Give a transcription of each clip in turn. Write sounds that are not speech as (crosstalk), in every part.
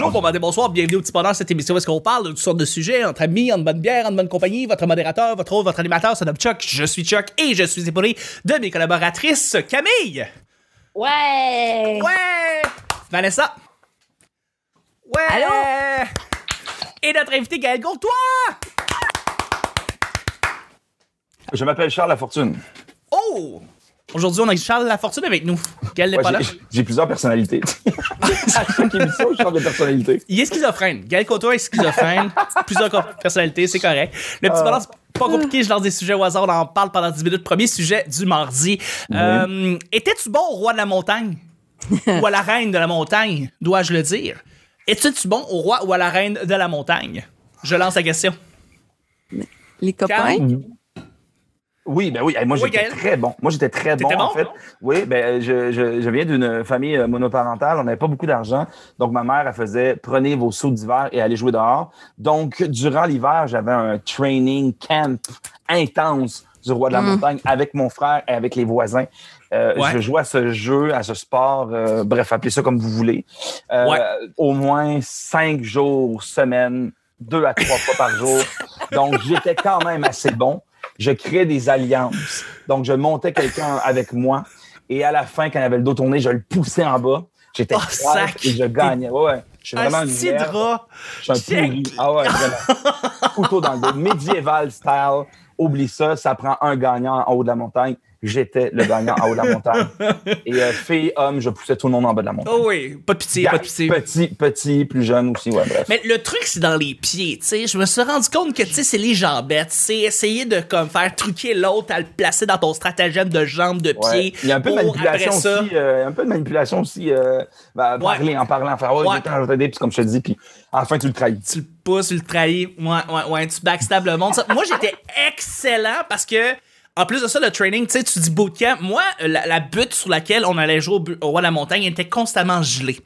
Bonjour, bon matin, bonsoir, bienvenue au petit bonheur, cette émission où est-ce qu'on parle de toutes sortes de sujets, entre amis, en bonne bière, en bonne compagnie, votre modérateur, votre hôte, votre animateur, c'est nomme Chuck, je suis Chuck et je suis épaulé de mes collaboratrices Camille. Ouais! Ouais! Vanessa. Ouais! Allô? Et notre invité Gaël Courtois. Je m'appelle Charles Lafortune. Oh! Aujourd'hui, on a Charles Lafortune avec nous. Gaël n'est Ouais, pas là. j'ai- plusieurs personnalités. à (laughs) chaque émission, je change de personnalité. Il est schizophrène. Gaël Courtois est schizophrène. Plusieurs personnalités, c'est correct. Le petit bonheur, c'est pas compliqué. Je lance des sujets au hasard. On en parle pendant 10 minutes. Premier sujet du mardi. Euh, Étais-tu bon au roi de la montagne? ou à la reine de la montagne, dois-je le dire? Étais-tu bon au roi ou à la reine de la montagne? Je lance la question. Les copains? Oui, ben oui. Moi, Oui, j'étais très bon. Moi, j'étais très bon, en fait. Oui, ben, je, je, je viens d'une famille euh, monoparentale. On n'avait pas beaucoup d'argent. Donc, ma mère, elle faisait prenez vos sauts d'hiver et allez jouer dehors. Donc, durant l'hiver, j'avais un training camp intense du roi de la montagne avec mon frère et avec les voisins. Euh, Ouais. Je jouais à ce jeu, à ce sport, euh, bref, appelez ça comme vous voulez. Euh, Ouais. Au moins cinq jours, semaine, deux à trois fois par jour. (laughs) Donc, j'étais quand même assez bon. Je créais des alliances. Donc, je montais quelqu'un avec moi. Et à la fin, quand il avait le dos tourné, je le poussais en bas. J'étais Oh, sac! et je gagnais. Ouais, ouais. Je suis vraiment Un une petit merde. Je suis un pourri. Ah ouais, vraiment. (laughs) Couteau dans le dos. Médiéval style. Oublie ça, ça prend un gagnant en haut de la montagne. J'étais le gagnant en haut de la montagne. Et euh, fille, homme, je poussais tout le monde en bas de la montagne. Oh oui, pas de pitié, pas de pitié. Petit, petit, plus jeune aussi, ouais, bref. Mais le truc, c'est dans les pieds, tu sais. Je me suis rendu compte que, tu sais, c'est les jambettes. C'est essayer de, comme, faire truquer l'autre à le placer dans ton stratagème de jambes, de Ouais. pieds. Il y a un peu de manipulation aussi. euh, un peu de manipulation aussi. Euh, parler, en parlant, faire ouais, Ouais. je vais t'aider, puis comme je te dis, puis à la fin, tu le trahis. tu le pousses, tu le trahis. Ouais, ouais, ouais, tu backstab le monde. Ça- moi, j'étais excellent parce que, en plus de ça, le training, tu sais, tu dis bootcamp. Moi, la, la butte sur laquelle on allait jouer au, roi de la montagne était constamment gelée.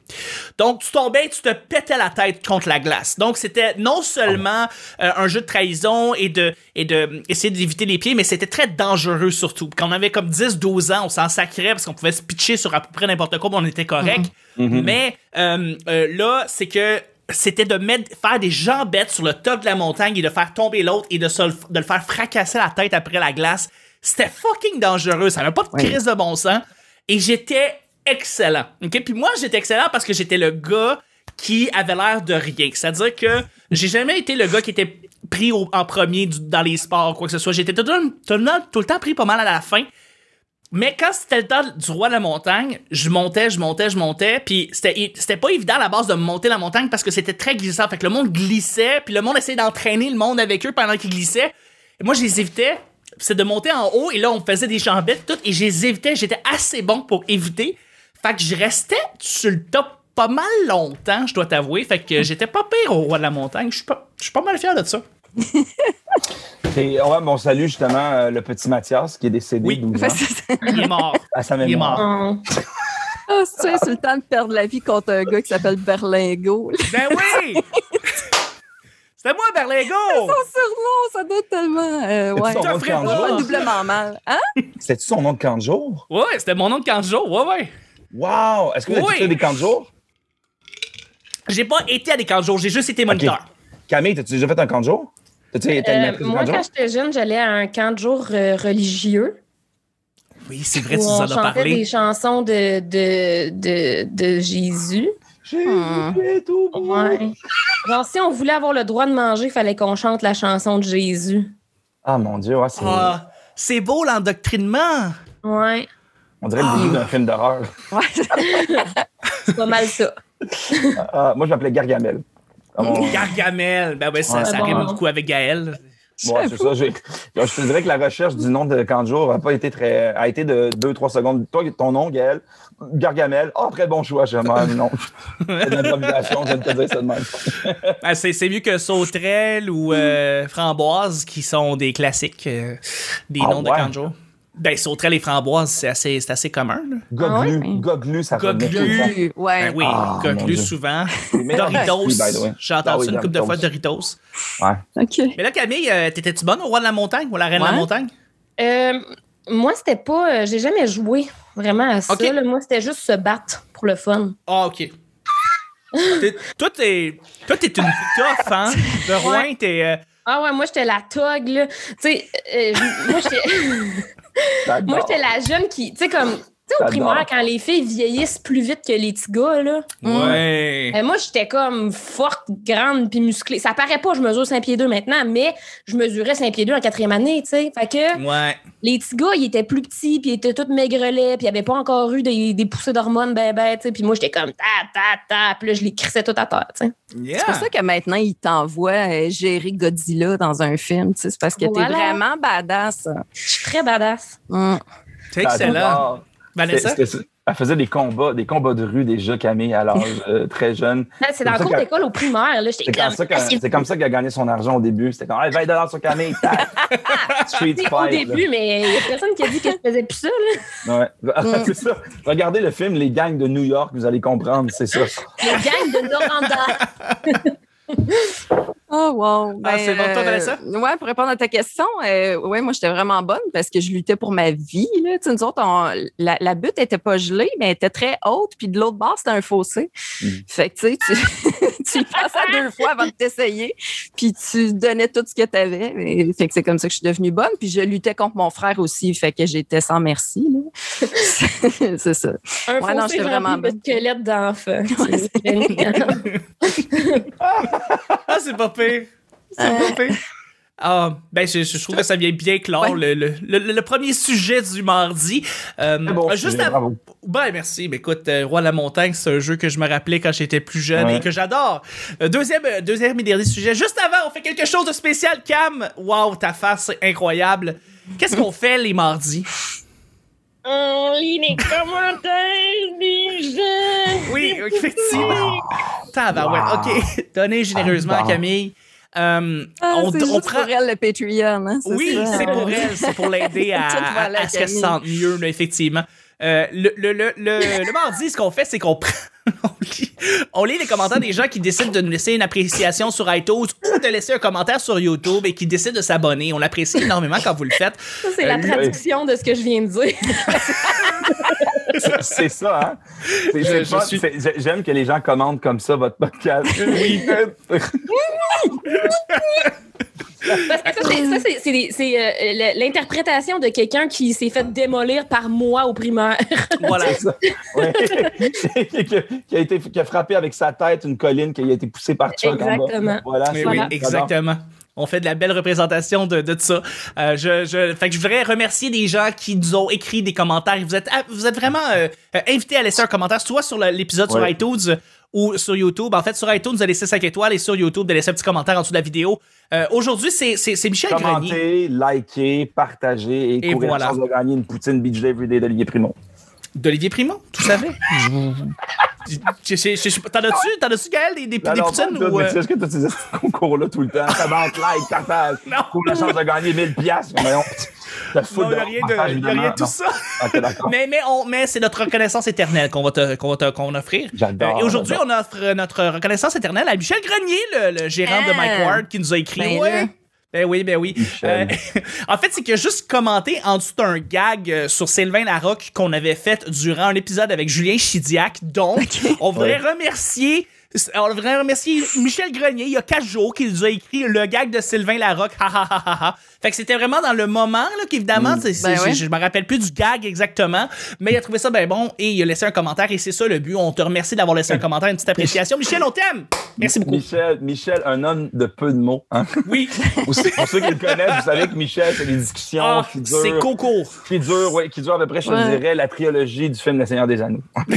Donc, tu tombais, tu te pétais la tête contre la glace. Donc, c'était non seulement euh, un jeu de trahison et de, et de essayer d'éviter les pieds, mais c'était très dangereux surtout. Quand on avait comme 10-12 ans, on s'en sacrait parce qu'on pouvait se pitcher sur à peu près n'importe quoi, puis on était correct. Mais euh, euh, là, c'est que c'était de mettre, faire des jambettes sur le top de la montagne et de faire tomber l'autre et de, se de le faire fracasser la tête après la glace. C'était fucking dangereux. Ça n'avait pas de crise de bon sens. Et j'étais excellent. OK? Puis moi, j'étais excellent parce que j'étais le gars qui avait l'air de rien. C'est-à-dire que j'ai jamais été le gars qui était pris au- en premier du- dans les sports, quoi que ce soit. J'étais tout, le temps- tout tout le temps pris pas mal à la fin. Mais quand c'était le temps du roi de la montagne, je montais, je montais, je montais, puis c'était c'était pas évident à la base de monter la montagne parce que c'était très glissant. Fait que le monde glissait, puis le monde essayait d'entraîner le monde avec eux pendant qu'ils glissaient. Et moi, je les évitais. C'est de monter en haut, et là, on me faisait des jambettes, tout, et je les évitais. J'étais assez bon pour éviter. Fait que je restais sur le top pas mal longtemps, je dois t'avouer. Fait que (laughs) j'étais pas pire au roi de la montagne. Je suis pas, je suis pas mal fier de ça. (laughs) Et ouais, bon, salut justement euh, le petit Mathias qui est décédé Oui. 12 Fait ans, que c'est- Il est mort. (laughs) à sa Il est mémoire. mort. Ah, c'est temps de perdre la vie contre un gars qui s'appelle Berlingo. Ben oui! C'était moi, Berlingo! (laughs) Son surnom, ça doit être tellement. euh, ouais. Son nom de ferais camp de pas. Pas jour. doublement mal. Hein? (laughs) C'est-tu son nom de camp de jour? Ouais, c'était mon nom de 15 jours, ouais, ouais. Wow! Est-ce que vous avez Oui. fait des camps de jour? J'ai pas été à des 15 jours, j'ai juste été moniteur. Camille, t'as-tu déjà fait un camp de jour? T'as-tu été Euh, animatrice de camp moi, de jour? quand j'étais jeune, j'allais à un camp de jour euh, religieux Oui, c'est vrai, tu nous on en as chantait parlé. des chansons de, de, de, de Jésus. Jésus Hmm. est au bout. Ouais. Genre, si on voulait avoir le droit de manger, il fallait qu'on chante la chanson de Jésus. Ah mon Dieu, ouais, c'est... Ah, c'est beau l'endoctrinement. Ouais, on dirait le début d'un film d'horreur. (laughs) Ouais. c'est pas mal ça. Ah, moi, je m'appelais Gargamel. Ah, mon- Gargamel. Ben ouais, ça, Ouais. ça Bon. rime beaucoup avec Gaël. Ouais, c'est ça. Je te dirais que la recherche du nom de jour a pas été très, a été de 2-3 secondes. Toi, ton nom, Gaël, Gargamel. Ah, très bon choix, je non. C'est de l'improvisation, je te dire ça de même. (laughs) Ben, c'est, mieux que sauterelle ou euh, framboise qui sont des classiques, euh, des Ah noms ouais? de canjo. Ben, sauterelle et framboise, c'est assez, c'est assez commun. Là. Goglu, Ah ouais? Goglu, ça. Goglu. Ouais. Ben oui, Ah, Dieu. souvent. (laughs) Doritos. Oui. J'ai entendu Ah oui, ça une couple de fois, Doritos. Doritos. Ouais. OK. Mais là, Camille, euh, t'étais-tu bonne au roi de la montagne ou à la reine de la montagne? Euh, moi, c'était pas. euh, J'ai jamais joué vraiment à ça. Là. Moi, c'était juste se battre pour le fun. Ah, ok. T'es- Toi, t'es toi, t'es une tough, hein? (laughs) De Rouen, t'es. euh, Ah ouais, moi, j'étais la tog, là. Tu sais, euh, je- moi, j'étais. (laughs) Moi, j'étais la jeune qui, tu sais, comme, tu sais, au primaire, quand les filles vieillissent plus vite que les petits gars, là. Ouais. euh, moi, j'étais comme forte, grande, puis musclée. Ça paraît pas, je mesure 5 pieds 2 maintenant, mais je mesurais 5 pieds 2 en quatrième année, tu sais. Fait que Ouais. les petits gars, ils étaient plus petits, puis ils étaient tous maigrelets, puis il n'y avait pas encore eu des, des poussées d'hormones, ben, ben, tu sais. Puis moi, j'étais comme ta, ta, ta, puis là, je les crissais tout à terre, tu sais. Yeah. C'est pour ça que maintenant, il t'envoie euh, gérer Godzilla dans un film. tu sais, C'est parce que Voilà. t'es vraiment badass. Je suis très badass. Hum. C'est excellent. Elle faisait des combats, des combats de rue déjà, Camille, à l'âge euh, (laughs) très jeune. Là, C'est dans le cours d'école au primaire, C'est comme, comme. ça qu'elle- Ah, c'est- c'est comme ça qu'elle a gagné son argent au début. C'était comme, hey, 20 dollars sur Camille. (laughs) Street c'est Fight. au là. début, mais il n'y a personne qui a dit que je faisais plus ça, là. Ouais. (laughs) c'est ça. Regardez le film Les gangs de New York, vous allez comprendre, c'est ça. Les gangs de Noranda. Oh, wow. Ah, c'est bon, toi, euh, Vanessa? ouais, pour répondre à ta question, euh, ouais, moi, j'étais vraiment bonne parce que je luttais pour ma vie. Là. Tu sais, nous autres, on- la, la butte était pas gelée, mais elle était très haute. Puis de l'autre bord, c'était un fossé. Mm. Fait que, tu sais, tu, (laughs) tu y passais à deux fois avant de t'essayer. Puis tu donnais tout ce que tu avais. Fait que c'est comme ça que je suis devenue bonne. Puis je luttais contre mon frère aussi. Fait que j'étais sans merci. (laughs) c'est ça. Un Ouais, non, j'étais vraiment bonne. (laughs) Ouais, C'est- Ah, c'est pas pire. C'est pas pire. Ah, ben, je, je trouve que ça vient bien clore Ouais. le, le, le, le premier sujet du mardi. Euh, C'est bon, juste sujet, à- bravo. Ben, merci. Mais écoute, euh, Roi de la Montagne, c'est un jeu que je me rappelais quand j'étais plus jeune Ouais. et que j'adore. Euh, deuxième, euh, deuxième et dernier sujet. Juste avant, on fait quelque chose de spécial. Cam, wow, ta face, c'est incroyable. Qu'est-ce qu'on fait les mardis? On lit les commentaires des gens. Oui, effectivement. Tabarouette. Wow. OK. (laughs) Donnez généreusement Ah, à bon. Camille. Euh, Ah, on, c'est on juste prend. pour elle, le Patreon. Hein, c'est Oui, ça. c'est pour elle, (laughs) c'est pour l'aider à, à, ce qu'elle se sente mieux, effectivement. Euh, le, le, le, le, le mardi, ce qu'on fait, c'est qu'on prend. (laughs) on, lit, on lit les commentaires des gens qui décident de nous laisser une appréciation sur iTunes ou de laisser un commentaire sur YouTube et qui décident de s'abonner. On l'apprécie énormément quand vous le faites. Ça, c'est la Euh, traduction de ce que je viens de dire. C'est- ça, hein? C'est- Je- c'est je fun. suis- C'est- j'ai- J'aime que les gens commentent comme ça votre podcast. Oui. (laughs) Parce que ça, c'est- ça, c'est- c'est des- c'est, euh, l'interprétation de quelqu'un qui s'est fait démolir par moi au primaire. (laughs) Voilà. Ça. Ouais. (laughs) qui, a, été, qui a frappé avec sa tête une colline qui a été poussée par Chuck en bas. Exactement. Voilà, oui, Voilà. exactement. On fait de la belle représentation de, de ça. Euh, je, je, fait que je voudrais remercier des gens qui nous ont écrit des commentaires. Vous êtes, ah, vous êtes vraiment euh, euh, invités à laisser un commentaire, soit sur l'épisode sur iTunes ou sur YouTube. En fait, sur iTunes, vous allez laisser 5 étoiles et sur YouTube, de laisser un petit commentaire en dessous de la vidéo. Euh, Aujourd'hui, c'est Michel Grenier. Commentez, likez, partagez et, Et courir voilà. la chance de gagner une poutine Beach Day Everyday d'Olivier Primo. D'Olivier Primon, tout savais. (laughs) T'en as-tu, t'en as-tu, Gaël, des, des, des Alors, poutines tout, ou. mais euh, tu sais, que tu as ces (laughs) concours-là tout le temps? Commente, like, partage. Non. Pour la chance de gagner 1000 piastres. (laughs) Voyons. T'as Non, il n'y a rien de, y a rien de tout ça. D'accord. Mais, mais, on, mais c'est notre reconnaissance éternelle qu'on va te, qu'on va te- qu'on offrir. J'adore, Euh, et aujourd'hui, j'adore. on offre notre reconnaissance éternelle à Michel Grenier, le, le gérant de Ah. Mike Ward, qui nous a écrit. Ben ouais. là. Ben oui, ben oui. Euh, (laughs) en fait, c'est qu'il a juste commenté en dessous d'un gag euh, sur Sylvain Larocque qu'on avait fait durant un épisode avec Julien Chidiac. Donc, on voudrait remercier. On voudrait remercier Michel Grenier, il y a quatre jours, qui nous a écrit le gag de Sylvain Larocque. Ha, ha, ha, ha, ha. Fait que c'était vraiment dans le moment, là, qu'évidemment, c'est- c'est- Ben je- ouais. je, me rappelle plus du gag exactement, mais il a trouvé ça bien bon et il a laissé un commentaire et c'est ça le but. On te remercie d'avoir laissé un commentaire, une petite appréciation. Michel, on t'aime! Merci beaucoup. Michel, Michel, un homme de peu de mots. Hein? Oui, (laughs) Pour ceux qui le connaissent, vous savez que Michel, c'est des discussions ah, qui c'est durent, coco. qui durent, ouais, qui durent à peu près, je te dirais, la trilogie du film Le Seigneur des Anneaux. (laughs)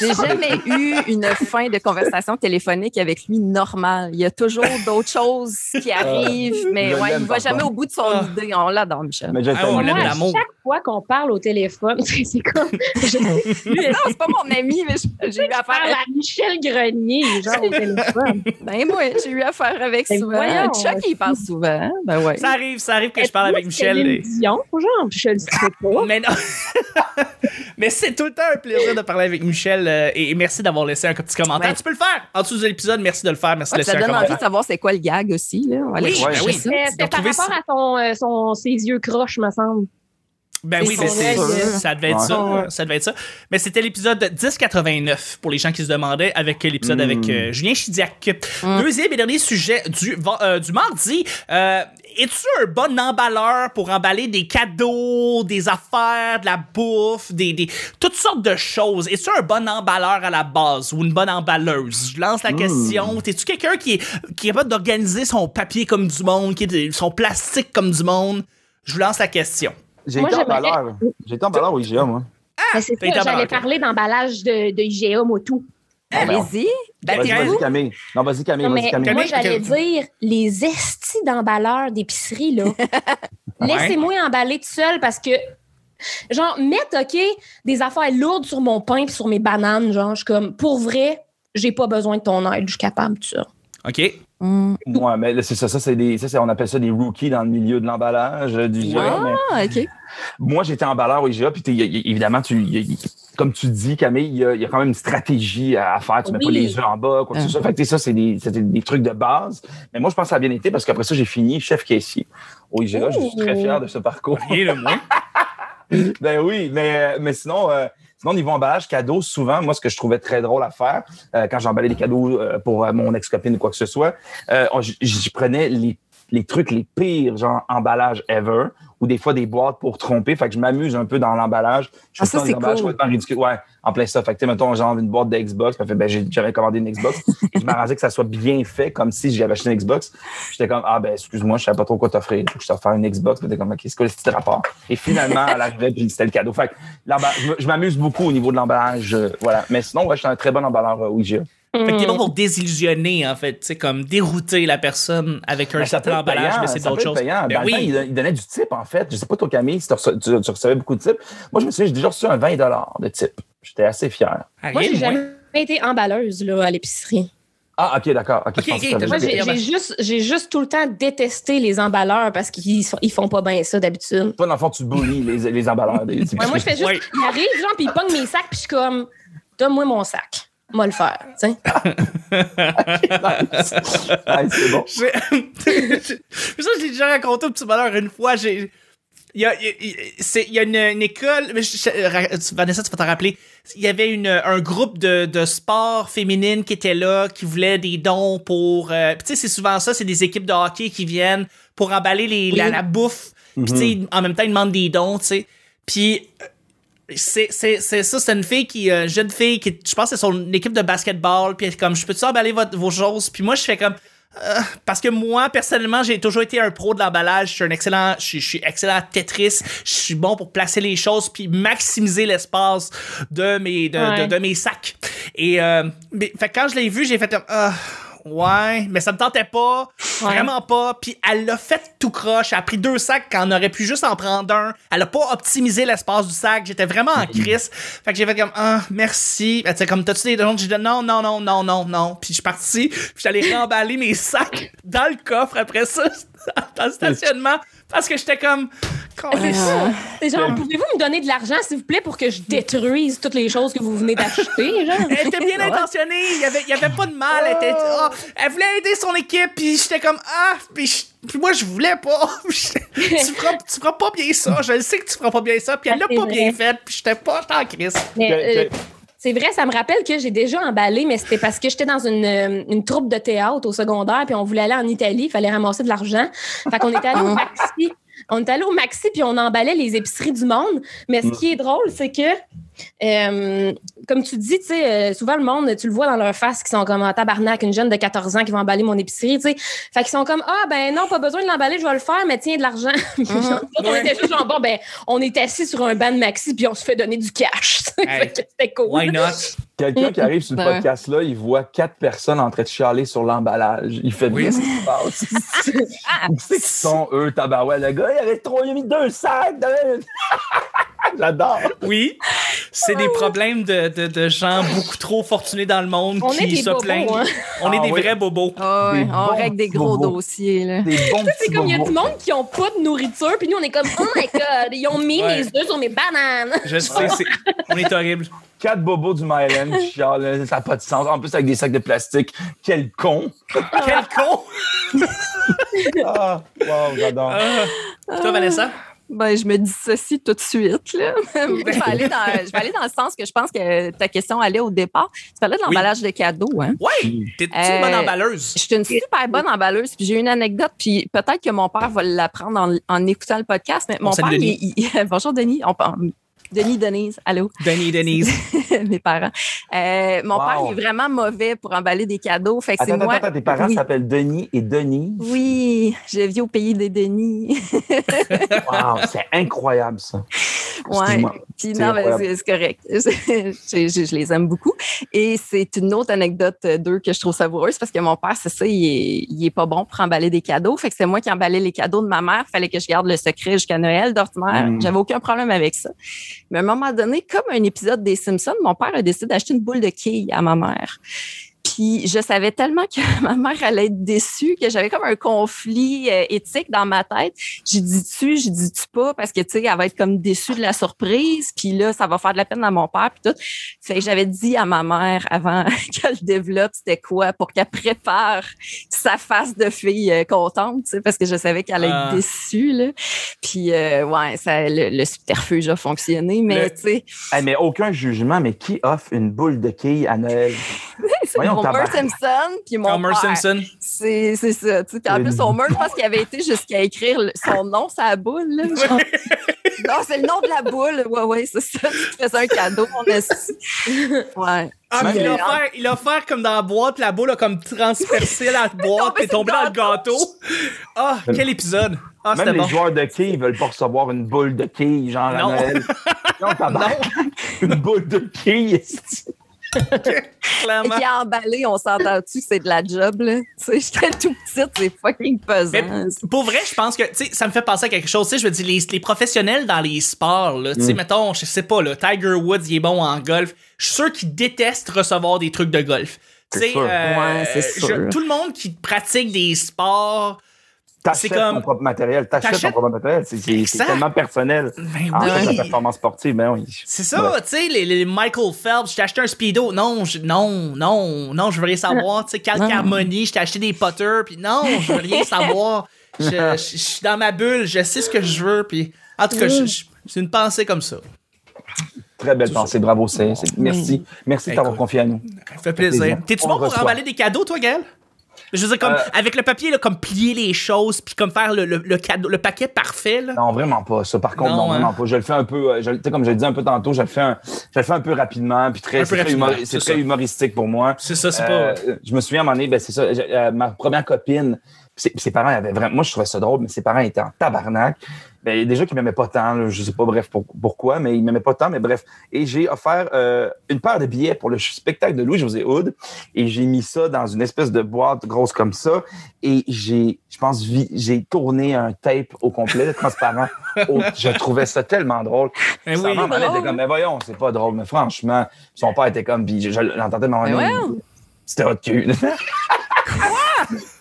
J'ai jamais eu une fin de conversation téléphonique avec lui normale. Il y a toujours d'autres choses qui arrivent, mais ouais, il va par jamais au bout de son Ah. idée. On l'adore, Michel. Mais je Ah, on l'aime Moi, à l'amour. chaque fois qu'on parle au téléphone, (laughs) c'est comme. Je Non, c'est pas mon ami, mais j'ai eu parle affaire à Michel Grenier, genre au téléphone. (laughs) Ben moi, j'ai eu affaire avec Ben souvent. voyons. Chuck, il parle souvent. hein? Ben ouais. Ça arrive, ça arrive que je parle avec Michel. Et- Dion, genre, je le sais pas. Mais non. (laughs) Mais c'est tout le temps un plaisir de parler avec Michel euh, et et merci d'avoir laissé un petit commentaire. Ouais. Tu peux le faire en dessous de l'épisode. Merci de le faire. Merci de Ouais, laisser ça un donne envie de savoir c'est quoi le gag aussi. Là. On va aller Oui, ben oui. C'était c'était par trouver rapport à son, euh, son, ses yeux croches, me semble. Ben oui, ben c'est, œil, euh. ça devait être Ouais. ça. Ouais. Ça devait être ça. Mais c'était l'épisode 1089 pour les gens qui se demandaient avec l'épisode Mm. avec euh, Julien Chidiac. Deuxième et dernier sujet du, euh, du mardi. Euh, es-tu un bon emballeur pour emballer des cadeaux, des affaires, de la bouffe, des, des toutes sortes de choses? Es-tu un bon emballeur à la base ou une bonne emballeuse? Je lance la question. T'es-tu quelqu'un qui est, qui est capable d'organiser son papier comme du monde, qui est son plastique comme du monde? Je vous lance la question. J'ai été emballeur. J'ai été emballeur au IGA, moi. Mais c'est ça, j'allais parler d'emballage de, de IGA, moi, tout. Allez-y. Ben, Vas-y, Camille. vas-y, Camille. Non, vas-y, Camille, Non, vas-y, mais Camille. moi, j'allais dire les estis d'emballeurs d'épicerie, là. (laughs) Laissez-moi emballer tout seul parce que, genre, mettre, OK, des affaires lourdes sur mon pain et sur mes bananes, genre, je suis comme, pour vrai, j'ai pas besoin de ton aide, je suis capable de ça. OK? Mm. Ouais, mais là, c'est ça, ça, c'est des, ça, c'est- on appelle ça des rookies dans le milieu de l'emballage euh, du IGA. mais Ah, OK. moi, j'étais emballeur au IGA, puis t'es- y a- y a- évidemment, tu, y a- y- comme tu dis, Camille, il y, y a quand même une stratégie à faire. Tu mets pas Oui. les œufs en bas, quoi que ce soit. Fait que, ça, c'est des, c'était des trucs de base. Mais moi, je pense que ça a bien été parce qu'après ça, j'ai fini chef caissier au IGA. Je suis très fier de ce parcours. Rien de moins. (laughs) Ben oui, mais, mais sinon, euh, sinon, niveau emballage cadeau, souvent, moi, ce que je trouvais très drôle à faire, euh, quand j'emballais des cadeaux euh, pour euh, mon ex-copine ou quoi que ce soit, euh, on- j- je prenais les, les trucs les pires, genre emballage ever, ou des fois des boîtes pour tromper. Fait que je m'amuse un peu dans l'emballage. Je Ah, ça, c'est emballages cool. complètement ridicules. Ouais, en plein ça. Fait que, mettons, genre une boîte de Xbox. Puis, fait, ben, j'ai- j'avais commandé une Xbox. et (laughs) je m'arrangeais que ça soit bien fait, comme si j'avais acheté une Xbox. J'étais comme, ah, ben, excuse-moi, je savais pas trop quoi t'offrir. Je t'offre une Xbox. T'es comme, OK, c'est quoi le petit rapport? Et finalement, arrivait, puis c'était le cadeau. Fait que, je m'amuse beaucoup au niveau de l'emballage. euh, voilà. Mais sinon, ouais, je suis un très bon emballeur euh, Ouija. Fait que t'es bon pour désillusionner, en fait, tu sais, comme dérouter la personne avec un Ben, certain emballage, payant, mais c'est d'autres choses. payant. Ben Dans le temps, oui. il, don- il donnait du type, en fait. Je sais pas, toi, Camille, si tu, reço- tu- tu recevais beaucoup de type. Moi, je me souviens, j'ai déjà reçu un 20 de type. J'étais assez fier. Ah, Moi, j'ai jamais été emballeuse, là, à l'épicerie. Ah, OK, d'accord. OK, Ok, je pense ok, que t'avais t'as Moi, jamais- j'ai juste, j'ai juste tout le temps détesté les emballeurs parce qu'ils ils font pas bien ça d'habitude. Toi, dans le fond, tu bullies les, les emballeurs. Des, (laughs) Ouais, moi, je fais juste, Ouais. il arrive, genre, puis il pogne mes sacs, puis je suis comme, donne-moi mon sac. Moi le faire, tu sais. (laughs) C'est bon. J'ai- (laughs) ça, je l'ai déjà raconté au petit bonheur une fois. J'ai. Il y a, il y a- c'est- il y a une, une école, mais je- je- ra- Vanessa, tu vas t'en rappeler. Il y avait une, un groupe de, de sport féminine qui était là, qui voulait des dons pour. euh, puis tu sais, c'est souvent ça, c'est des équipes de hockey qui viennent pour emballer les, la, Oui. la bouffe. Puis tu sais, en même temps, ils demandent des dons, tu sais. Puis euh, c'est c'est c'est ça c'est une fille qui euh, jeune fille qui je pense que c'est son équipe de basketball puis elle est comme je peux tu emballer votre, vos choses? Puis moi je fais comme euh, parce que moi personnellement j'ai toujours été un pro de l'emballage. Je suis un excellent je suis- je suis excellent à Tetris. Je suis bon pour placer les choses puis maximiser l'espace de mes de, Ouais. de, de mes sacs. Et euh, mais, fait quand je l'ai vu j'ai fait comme ah, Ouais, mais ça me tentait pas, vraiment pas. Puis elle l'a fait tout croche. Elle a pris deux sacs quand on aurait pu juste en prendre un. Elle a pas optimisé l'espace du sac. J'étais vraiment en crise. Fait que j'ai fait comme ah merci. Elle était comme t'as-tu des dons? J'ai dit non non non non non non. Puis je suis parti. Puis j'allais remballer mes sacs dans le coffre après ça (laughs) dans le stationnement parce que j'étais comme Calisse. C'est genre, pouvez-vous me donner de l'argent, s'il vous plaît, pour que je détruise toutes les choses que vous venez d'acheter, (laughs) genre? Elle était bien intentionnée, il y avait, il y avait pas de mal. Elle, était, ah, elle voulait aider son équipe, puis j'étais comme ah, puis, je- puis moi je voulais pas. (laughs) tu, feras, tu feras pas bien ça, je le sais que tu feras pas bien ça, puis elle l'a Ah, pas bien fait, puis j'étais pas, en crise. Mais, Que- euh, que- c'est vrai, ça me rappelle que j'ai déjà emballé, mais c'était parce que j'étais dans une, euh, une troupe de théâtre au secondaire, puis on voulait aller en Italie, il fallait ramasser de l'argent. Fait qu'on était allé au Maxi. On est allé au Maxi, puis on emballait les épiceries du monde. Mais ce qui est drôle, c'est que, euh, comme tu dis, tu sais, euh, souvent le monde, tu le vois dans leur face, qui sont comme en tabarnak, une jeune de 14 ans qui va emballer mon épicerie, tu sais. Fait qu'ils sont comme, ah, ben non, pas besoin de l'emballer, je vais le faire, mais tiens, de l'argent. (laughs) Genre, on Ouais. était juste genre, bon, ben, on est assis sur un banc de Maxi, puis on se fait donner du cash. (laughs) Hey. Fait que C'était cool. Why not? Quelqu'un qui arrive sur le Ouais. podcast-là, il voit quatre personnes en train de chialer sur l'emballage. Il fait Oui. qu'est-ce qui se passe? (laughs) Où c'est qu'ils sont, eux, tabarouais? Le gars, il avait trop, il a mis deux sacs. de- (laughs) J'adore. Oui, c'est des problèmes de, de, de gens beaucoup trop fortunés dans le monde On qui se bobos, plaignent. hein. On est Ah des oui. vrais bobos. Ah Des on règle des gros bobos. dossiers. Là. Des bons C'est comme il y a du monde qui ont pas de nourriture, puis nous, on est comme, oh my god, ils ont mis Ouais. mes œufs sur mes bananes. Je sais, c'est- on est horrible. Quatre bobos du Myland qui (laughs) chialent, ça n'a pas de sens. En plus, avec des sacs de plastique. Quel con. Quel con! (laughs) Ah, wow, j'adore. Ah. Toi, Vanessa? Ben, je me dissocie tout de suite. Là. (laughs) je, vais aller dans, je vais aller dans le sens que je pense que ta question allait au départ. Tu parlais de l'emballage de cadeaux. Hein? Ouais, t'es une Euh, bonne emballeuse? Je suis une super bonne emballeuse. Puis j'ai une anecdote. Puis peut-être que mon père va l'apprendre en, en écoutant le podcast. Mais mon père, Denis. il- il- bonjour Denis. On, Denis, Denise, allô? Denis, Denise. (laughs) (laughs) Mes parents. Euh, mon Wow. père il est vraiment mauvais pour emballer des cadeaux. Fait que c'est moi. attends, tes parents Oui. s'appellent Denis et Denis. Oui, je vis au pays des Denis. (laughs) Wow, c'est incroyable, ça. Excuse-moi. Puis C'est non, ben, incroyable. c'est c'est correct. (laughs) je, je- je les aime beaucoup. Et c'est une autre anecdote euh, d'eux que je trouve savoureuse parce que mon père, c'est ça, il est, il est pas bon pour emballer des cadeaux. Fait que c'est moi qui emballais les cadeaux de ma mère. Fallait que je garde le secret jusqu'à Noël d'ordinaire. Mm. J'avais aucun problème avec ça. Mais à un moment donné, comme un épisode des Simpsons, mon père a décidé d'acheter une boule de quilles à ma mère. Puis je savais tellement que (laughs) ma mère allait être déçue que j'avais comme un conflit euh, éthique dans ma tête. J'ai dit tu, j'ai dit tu pas parce que tu sais elle va être comme déçue de la surprise. Puis là ça va faire de la peine à mon père puis tout. Fait que j'avais dit à ma mère avant (laughs) qu'elle développe c'était quoi pour qu'elle prépare sa face de fille euh, contente, tu sais parce que je savais qu'elle allait Ah. être déçue là. Puis euh, ouais ça le, le subterfuge a fonctionné mais Le- tu sais Hey, mais aucun jugement, mais qui offre une boule de quilles à Noël? (laughs) Voyons, Homer. Simpson puis mon Homer père. Simpson. C'est c'est ça. tu sais. Puis en plus, Homer, je pense qu'il avait été jusqu'à écrire son nom la boule. là, genre. non, c'est le nom de la boule. Ouais, ouais, c'est ça. Tu te faisais un cadeau. On a... Ouais. Ah, puis il a offert, il a offert comme dans la boîte, la boule a comme transpercé la (laughs) boîte, puis est tombé dans le gâteau. Ah, quel épisode. Ah, Même les bon. joueurs de quilles veulent pas recevoir une boule de quilles, genre à Non. Noël. (laughs) Non, une boule de quilles. (laughs) Clairement. puis emballé, on s'entend-tu que c'est de la job, là? Tu sais, j'étais tout petite, c'est fucking pesant. Mais pour vrai, je pense que, tu sais, ça me fait penser à quelque chose. Tu sais, je veux dire, les, les professionnels dans les sports, là, tu sais, Mm. mettons, je sais pas, là, Tiger Woods, il est bon en golf. Je suis sûr qu'il déteste recevoir des trucs de golf. Tu C'est sais. Ouais, sûr. tout le monde qui pratique des sports, T'achètes comme- ton propre matériel. T'achètes ton propre matériel. C'est- tellement personnel. ben En fait, la performance sportive, ben oui. C'est ça, tu sais, les, les Michael Phelps, je t'ai acheté un Speedo. Non, je- non, non, non, je veux rien savoir. Tu sais, Cal. Carmoni, je t'ai acheté des potters, puis non, je veux rien savoir. (laughs) Je, je- je suis dans ma bulle, je sais ce que je veux, puis en tout cas, c'est une pensée comme ça. Très belle pensée. Bravo, c'est. Merci. Merci de t'avoir confié à nous. Ça fait plaisir. T'es-tu On bon pour reçoit. emballer des cadeaux, toi, Gaël? Je veux dire, comme, Euh, avec le papier, là, comme plier les choses, puis comme faire le, le, le cadeau, le paquet parfait, là. Non, vraiment pas. Ça, par contre, Non, non, hein. vraiment pas. Je le fais un peu, euh, tu sais, comme je le disais un peu tantôt, je le fais un, je le fais un peu rapidement, puis très, c'est très, humoristique pour moi. C'est ça, c'est Euh, pas. je me souviens à un moment donné, ben, c'est ça, euh, ma première copine, ses, ses parents avaient vraiment, moi je trouvais ça drôle, mais ses parents étaient en tabarnak. Ben, déjà qu'ils m'aimaient pas tant, là, je sais pas bref pour- pourquoi, mais ils m'aimaient pas tant, mais bref. Et j'ai offert euh, une paire de billets pour le spectacle de Louis-José Hood et j'ai mis ça dans une espèce de boîte grosse comme ça et j'ai, je pense, j'ai tourné un tape au complet, transparent. au- (laughs) je trouvais ça tellement drôle. Sa oui. maman était comme, mais voyons, c'est pas drôle, mais franchement, son père était comme, puis je, je l'entendais. Mais. C'était hot cul. (laughs)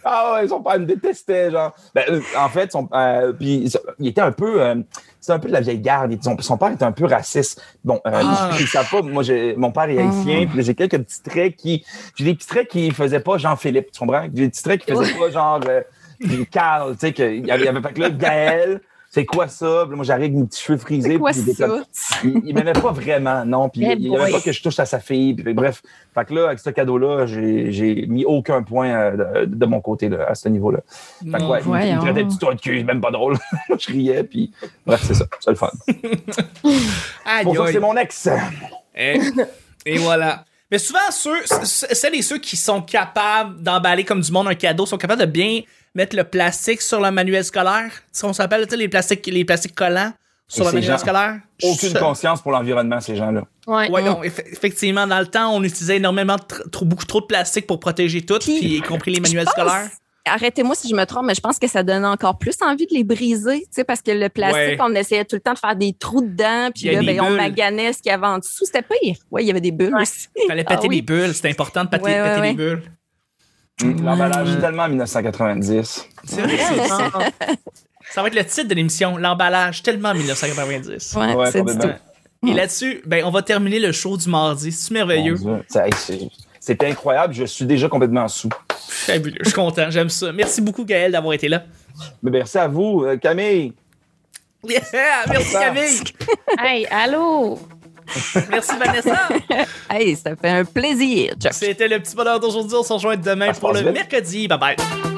ah ouais, son père me détestait, genre. Ben, euh, en fait, son, euh, puis, il était un peu, euh, c'était un peu de la vieille garde. Son, son père était un peu raciste. Bon, euh, Ah. ils savent pas, moi, j'ai, mon père est haïtien, là, j'ai quelques petits traits qui, j'ai des petits traits qui faisaient pas Jean-Philippe, tu comprends? J'ai des petits traits qui faisaient pas genre, euh, Carl, tu sais, qu'il y avait, il y avait, fait que là, Gaël, c'est quoi ça? Puis moi, j'arrive avec mes petits cheveux frisés. C'est quoi puis ça? comme- il, il m'aimait pas vraiment, non. Puis Eh il, il aimait boy. pas que je touche à sa fille. Puis, bref, fait que là, avec ce cadeau-là, j'ai, mis aucun point euh, de, de mon côté là, à ce niveau-là. Fait que ouais, il- il, me traitait de petit toit de cul, c'est même pas drôle. (laughs) je riais, puis bref, c'est ça, c'est le fun. Pour ça c'est mon ex. Et, et voilà. Mais souvent, ceux, celles et ceux qui sont capables d'emballer comme du monde un cadeau sont capables de bien mettre le plastique sur le manuel scolaire. Tu sais, on s'appelle tu sais, les plastiques, les plastiques collants sur Et le manuel gens- scolaire. Aucune Je- conscience pour l'environnement, ces gens-là. Ouais. Ouais, non, eff- effectivement, dans le temps, on utilisait énormément, tr- beaucoup trop de plastique pour protéger tout, Puis, puis y compris les manuels pense- scolaires. Arrêtez-moi si je me trompe, mais je pense que ça donne encore plus envie de les briser, tu sais, parce que le plastique, Ouais. on essayait tout le temps de faire des trous dedans, Il puis là, ben, on maganait ce qu'il y avait en dessous. C'était pire. Oui, il y avait des bulles aussi. Fallait péter Ah oui. les bulles, c'était important de péter, Ouais, ouais, péter ouais. les bulles. Mm, L'emballage est tellement 1990. C'est vrai, c'est ça. Ça va être le titre de l'émission, l'emballage, tellement 1990. Ouais, Ouais, c'est. Et là-dessus, ben, on va terminer le show du mardi. C'est merveilleux. C'est- C'était incroyable, je suis déjà complètement sous. Fabuleux. Je suis content, j'aime ça. Merci beaucoup, Gaël, d'avoir été là. Mais merci à vous, euh, Camille. (laughs) Yeah! Merci Camille! Hey, allô? (laughs) Merci Vanessa! (laughs) Hey, ça fait un plaisir, Chuck. C'était le petit bonheur d'aujourd'hui. On se rejoint demain Ça pour le vite. mercredi. Bye bye!